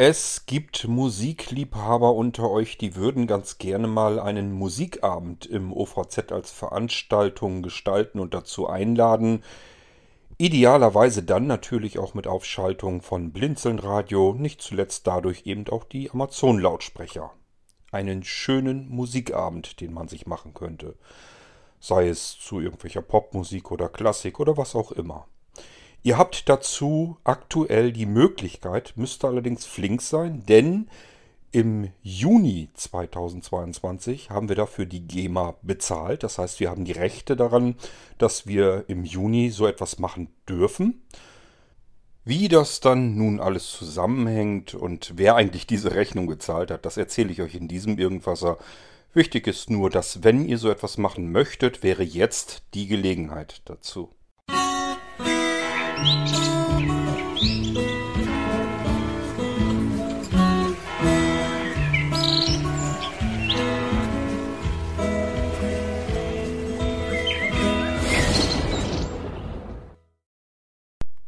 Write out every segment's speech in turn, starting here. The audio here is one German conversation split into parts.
Es gibt Musikliebhaber unter euch, die würden ganz gerne mal einen Musikabend im OVZ als Veranstaltung gestalten und dazu einladen. Idealerweise dann natürlich auch mit Aufschaltung von Blinzelnradio, nicht zuletzt dadurch eben auch die Amazon-Lautsprecher. Einen schönen Musikabend, den man sich machen könnte. Sei es zu irgendwelcher Popmusik oder Klassik oder was auch immer. Ihr habt dazu aktuell die Möglichkeit, müsste allerdings flink sein, denn im Juni 2022 haben wir dafür die GEMA bezahlt. Das heißt, wir haben die Rechte daran, dass wir im Juni so etwas machen dürfen. Wie das dann nun alles zusammenhängt und wer eigentlich diese Rechnung gezahlt hat, das erzähle ich euch in diesem Irgendwasser. Wichtig ist nur, dass wenn ihr so etwas machen möchtet, wäre jetzt die Gelegenheit dazu.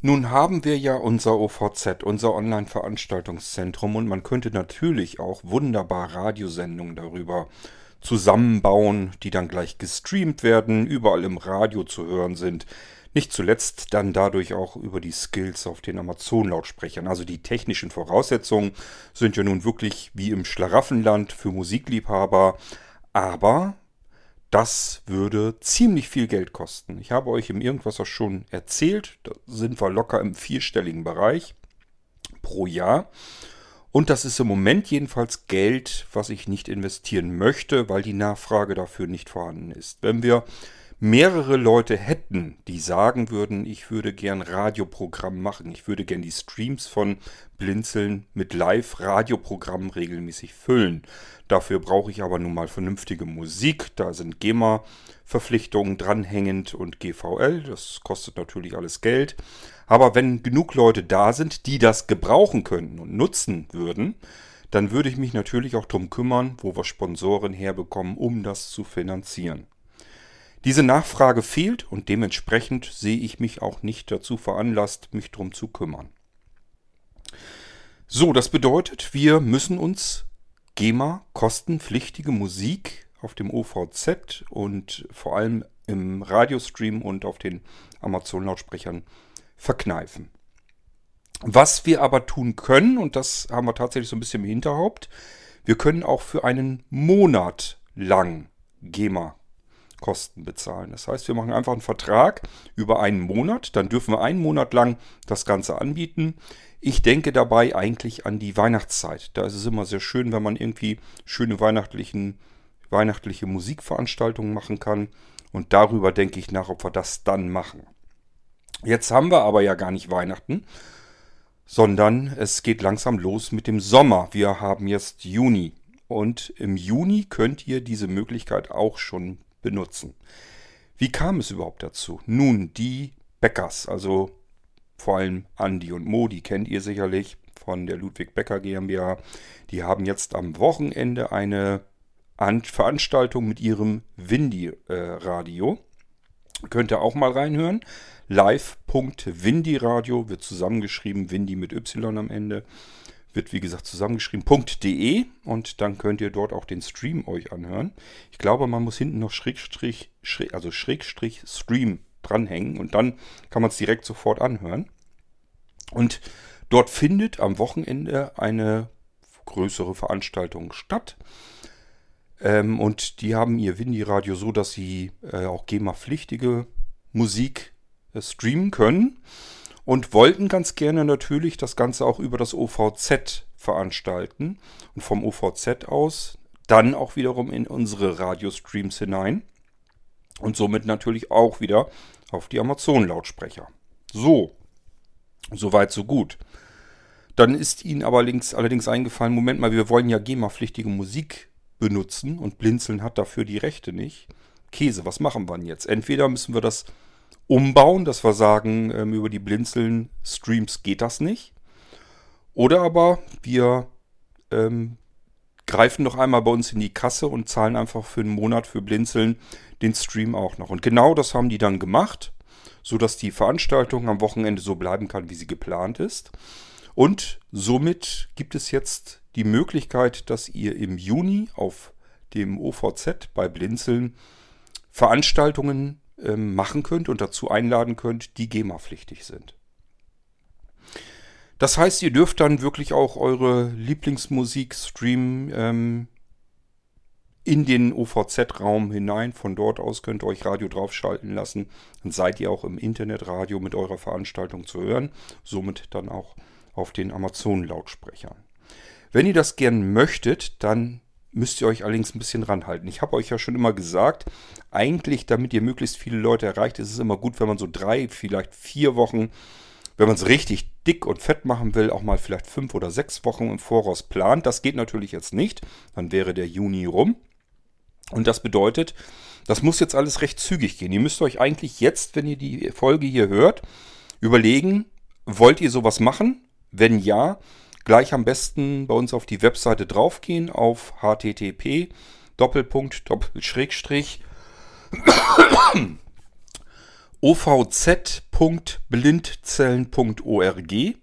Nun haben wir ja unser OVZ, unser Online-Veranstaltungszentrum und man könnte natürlich auch wunderbar Radiosendungen darüber zusammenbauen, die dann gleich gestreamt werden, überall im Radio zu hören sind. Nicht zuletzt dann dadurch auch über die Skills auf den Amazon-Lautsprechern. Also die technischen Voraussetzungen sind ja nun wirklich wie im Schlaraffenland für Musikliebhaber. Aber das würde ziemlich viel Geld kosten. Ich habe euch im Irgendwas auch schon erzählt. Da sind wir locker im vierstelligen Bereich pro Jahr. Und das ist im Moment jedenfalls Geld, was ich nicht investieren möchte, weil die Nachfrage dafür nicht vorhanden ist. Wenn wir mehrere Leute hätten, die sagen würden, ich würde gern Radioprogramm machen, ich würde gern die Streams von Blinzeln mit Live-Radioprogrammen regelmäßig füllen. Dafür brauche ich aber nun mal vernünftige Musik, da sind GEMA-Verpflichtungen dranhängend und GVL, das kostet natürlich alles Geld. Aber wenn genug Leute da sind, die das gebrauchen könnten und nutzen würden, dann würde ich mich natürlich auch darum kümmern, wo wir Sponsoren herbekommen, um das zu finanzieren. Diese Nachfrage fehlt und dementsprechend sehe ich mich auch nicht dazu veranlasst, mich darum zu kümmern. So, das bedeutet, wir müssen uns GEMA kostenpflichtige Musik auf dem OVZ und vor allem im Radiostream und auf den Amazon-Lautsprechern verkneifen. Was wir aber tun können, und das haben wir tatsächlich so ein bisschen im Hinterhaupt, wir können auch für einen Monat lang GEMA Kosten bezahlen. Das heißt, wir machen einfach einen Vertrag über einen Monat, dann dürfen wir einen Monat lang das Ganze anbieten. Ich denke dabei eigentlich an die Weihnachtszeit. Da ist es immer sehr schön, wenn man irgendwie schöne weihnachtlichen, weihnachtliche Musikveranstaltungen machen kann. Und darüber denke ich nach, ob wir das dann machen. Jetzt haben wir aber ja gar nicht Weihnachten, sondern es geht langsam los mit dem Sommer. Wir haben jetzt Juni. Und im Juni könnt ihr diese Möglichkeit auch schon benutzen. Wie kam es überhaupt dazu? Nun, die Bäckers, also vor allem Andi und Mo, die kennt ihr sicherlich von der Ludwig Becker GmbH, die haben jetzt am Wochenende eine Veranstaltung mit ihrem Windy-Radio. Könnt ihr auch mal reinhören. Live.windyradio wird zusammengeschrieben, Windy mit Y am Ende wird wie gesagt zusammengeschrieben.de und dann könnt ihr dort auch den Stream euch anhören. Ich glaube, man muss hinten noch Schrägstrich, Schräg, also Schrägstrich Stream dranhängen und dann kann man es direkt sofort anhören. Und dort findet am Wochenende eine größere Veranstaltung statt. Ähm, und die haben ihr Windy-Radio so, dass sie äh, auch GEMA-pflichtige Musik äh, streamen können und wollten ganz gerne natürlich das Ganze auch über das OVZ veranstalten und vom OVZ aus dann auch wiederum in unsere Radiostreams hinein und somit natürlich auch wieder auf die Amazon-Lautsprecher. So, soweit so gut. Dann ist ihnen aber links, allerdings eingefallen, Moment mal, wir wollen ja GEMA-pflichtige Musik benutzen und Blinzeln hat dafür die Rechte nicht. Käse, was machen wir denn jetzt? Entweder müssen wir das umbauen, dass wir sagen, ähm, über die Blinzeln-Streams geht das nicht. Oder aber wir ähm, greifen noch einmal bei uns in die Kasse und zahlen einfach für einen Monat für Blinzeln den Stream auch noch. Und genau das haben die dann gemacht, sodass die Veranstaltung am Wochenende so bleiben kann, wie sie geplant ist. Und somit gibt es jetzt die Möglichkeit, dass ihr im Juni auf dem OVZ bei Blinzeln Veranstaltungen äh, machen könnt und dazu einladen könnt, die GEMA-pflichtig sind. Das heißt, ihr dürft dann wirklich auch eure Lieblingsmusik streamen ähm, in den OVZ-Raum hinein. Von dort aus könnt ihr euch Radio draufschalten lassen. Dann seid ihr auch im Internetradio mit eurer Veranstaltung zu hören. Somit dann auch auf den Amazon-Lautsprechern. Wenn ihr das gern möchtet, dann müsst ihr euch allerdings ein bisschen ranhalten. Ich habe euch ja schon immer gesagt, eigentlich, damit ihr möglichst viele Leute erreicht, ist es immer gut, wenn man so drei, vielleicht vier Wochen, wenn man es richtig dick und fett machen will, auch mal vielleicht fünf oder sechs Wochen im Voraus plant. Das geht natürlich jetzt nicht. Dann wäre der Juni rum. Und das bedeutet, das muss jetzt alles recht zügig gehen. Ihr müsst euch eigentlich jetzt, wenn ihr die Folge hier hört, überlegen, wollt ihr sowas machen? Wenn ja, gleich am besten bei uns auf die Webseite draufgehen auf http Doppelpunkt Doppelschrägstrich ovz.blindzellen.org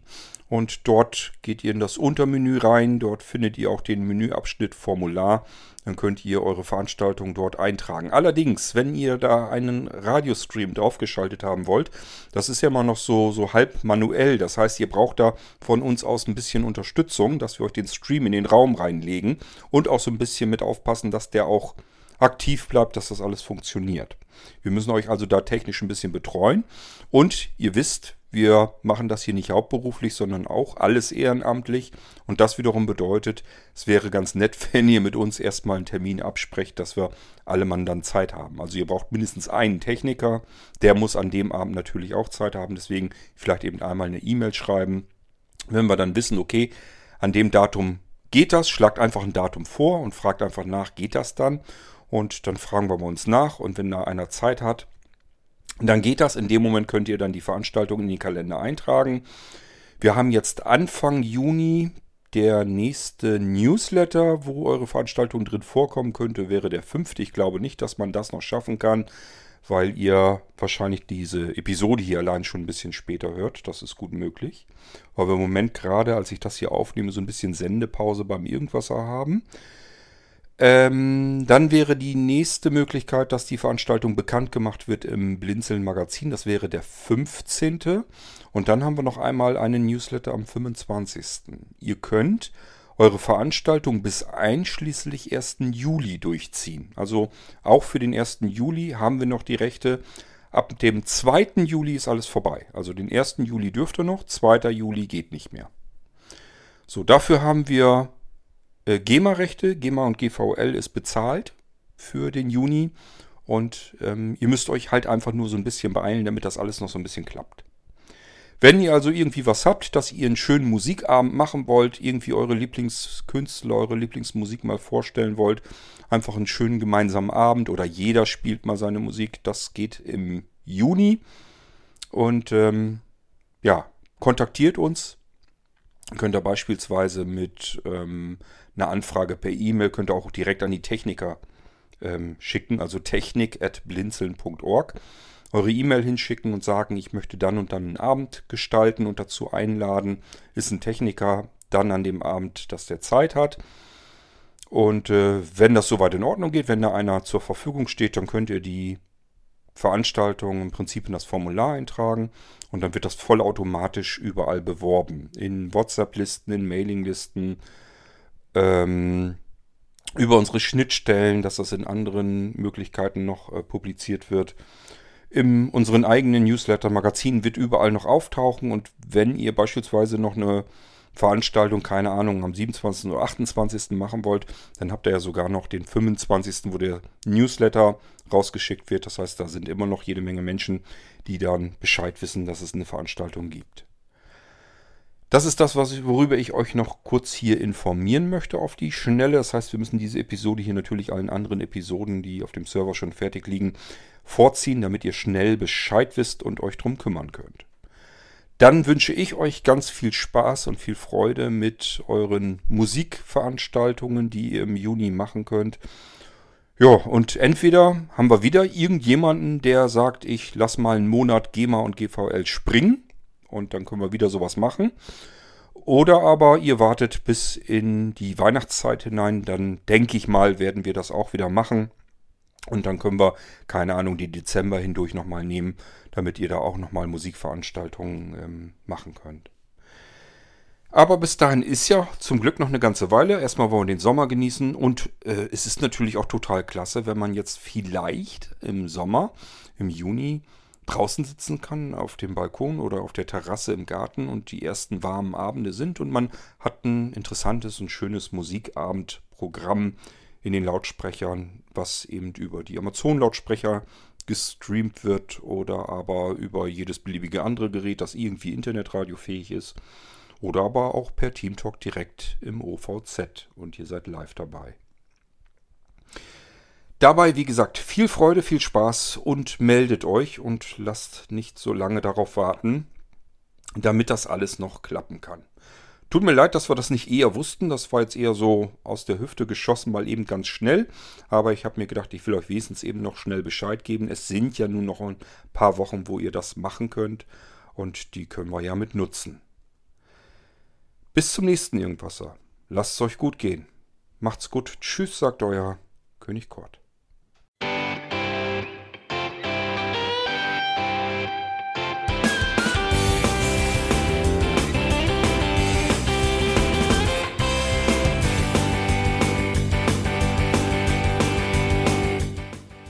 und dort geht ihr in das Untermenü rein. Dort findet ihr auch den Menüabschnitt Formular dann könnt ihr eure Veranstaltung dort eintragen. Allerdings, wenn ihr da einen Radiostream draufgeschaltet haben wollt, das ist ja mal noch so, so halb manuell. Das heißt, ihr braucht da von uns aus ein bisschen Unterstützung, dass wir euch den Stream in den Raum reinlegen und auch so ein bisschen mit aufpassen, dass der auch aktiv bleibt, dass das alles funktioniert. Wir müssen euch also da technisch ein bisschen betreuen. Und ihr wisst, wir machen das hier nicht hauptberuflich, sondern auch alles ehrenamtlich. Und das wiederum bedeutet, es wäre ganz nett, wenn ihr mit uns erstmal einen Termin absprecht, dass wir alle Mann dann Zeit haben. Also ihr braucht mindestens einen Techniker. Der muss an dem Abend natürlich auch Zeit haben. Deswegen vielleicht eben einmal eine E-Mail schreiben. Wenn wir dann wissen, okay, an dem Datum geht das, schlagt einfach ein Datum vor und fragt einfach nach, geht das dann? Und dann fragen wir uns nach. Und wenn da einer Zeit hat, dann geht das. In dem Moment könnt ihr dann die Veranstaltung in den Kalender eintragen. Wir haben jetzt Anfang Juni der nächste Newsletter, wo eure Veranstaltung drin vorkommen könnte, wäre der fünfte. Ich glaube nicht, dass man das noch schaffen kann, weil ihr wahrscheinlich diese Episode hier allein schon ein bisschen später hört. Das ist gut möglich. Weil wir im Moment gerade, als ich das hier aufnehme, so ein bisschen Sendepause beim Irgendwasser haben. Ähm, dann wäre die nächste Möglichkeit, dass die Veranstaltung bekannt gemacht wird im Blinzeln Magazin. Das wäre der 15. Und dann haben wir noch einmal einen Newsletter am 25. Ihr könnt eure Veranstaltung bis einschließlich 1. Juli durchziehen. Also auch für den 1. Juli haben wir noch die Rechte. Ab dem 2. Juli ist alles vorbei. Also den 1. Juli dürft ihr noch, 2. Juli geht nicht mehr. So, dafür haben wir äh, GEMA-Rechte. GEMA und GVL ist bezahlt für den Juni. Und ähm, ihr müsst euch halt einfach nur so ein bisschen beeilen, damit das alles noch so ein bisschen klappt. Wenn ihr also irgendwie was habt, dass ihr einen schönen Musikabend machen wollt, irgendwie eure Lieblingskünstler, eure Lieblingsmusik mal vorstellen wollt, einfach einen schönen gemeinsamen Abend oder jeder spielt mal seine Musik, das geht im Juni. Und ähm, ja, kontaktiert uns. Könnt ihr beispielsweise mit ähm, eine Anfrage per E-Mail könnt ihr auch direkt an die Techniker ähm, schicken, also technik.blinzeln.org. Eure E-Mail hinschicken und sagen, ich möchte dann und dann einen Abend gestalten und dazu einladen. Ist ein Techniker dann an dem Abend, dass der Zeit hat. Und äh, wenn das soweit in Ordnung geht, wenn da einer zur Verfügung steht, dann könnt ihr die Veranstaltung im Prinzip in das Formular eintragen und dann wird das vollautomatisch überall beworben. In WhatsApp-Listen, in Mailing-Listen, ähm, über unsere Schnittstellen, dass das in anderen Möglichkeiten noch äh, publiziert wird. In unseren eigenen Newsletter-Magazinen wird überall noch auftauchen und wenn ihr beispielsweise noch eine Veranstaltung, keine Ahnung, am 27. oder 28. machen wollt, dann habt ihr ja sogar noch den 25., wo der Newsletter rausgeschickt wird. Das heißt, da sind immer noch jede Menge Menschen, die dann Bescheid wissen, dass es eine Veranstaltung gibt. Das ist das, worüber ich euch noch kurz hier informieren möchte auf die Schnelle. Das heißt, wir müssen diese Episode hier natürlich allen anderen Episoden, die auf dem Server schon fertig liegen, vorziehen, damit ihr schnell Bescheid wisst und euch drum kümmern könnt. Dann wünsche ich euch ganz viel Spaß und viel Freude mit euren Musikveranstaltungen, die ihr im Juni machen könnt. Ja, und entweder haben wir wieder irgendjemanden, der sagt, ich lass mal einen Monat GEMA und GVL springen und dann können wir wieder sowas machen. Oder aber ihr wartet bis in die Weihnachtszeit hinein, dann denke ich mal, werden wir das auch wieder machen. Und dann können wir, keine Ahnung, die Dezember hindurch nochmal nehmen, damit ihr da auch nochmal Musikveranstaltungen ähm, machen könnt. Aber bis dahin ist ja zum Glück noch eine ganze Weile. Erstmal wollen wir den Sommer genießen und äh, es ist natürlich auch total klasse, wenn man jetzt vielleicht im Sommer, im Juni, draußen sitzen kann, auf dem Balkon oder auf der Terrasse im Garten und die ersten warmen Abende sind und man hat ein interessantes und schönes Musikabendprogramm in den Lautsprechern, was eben über die Amazon-Lautsprecher gestreamt wird oder aber über jedes beliebige andere Gerät, das irgendwie internetradiofähig ist. Oder aber auch per Teamtalk direkt im OVZ und ihr seid live dabei. Dabei, wie gesagt, viel Freude, viel Spaß und meldet euch und lasst nicht so lange darauf warten, damit das alles noch klappen kann. Tut mir leid, dass wir das nicht eher wussten. Das war jetzt eher so aus der Hüfte geschossen, mal eben ganz schnell. Aber ich habe mir gedacht, ich will euch wenigstens eben noch schnell Bescheid geben. Es sind ja nun noch ein paar Wochen, wo ihr das machen könnt. Und die können wir ja mit nutzen. Bis zum nächsten Irgendwasser. Lasst es euch gut gehen. Macht's gut. Tschüss, sagt euer König Kort.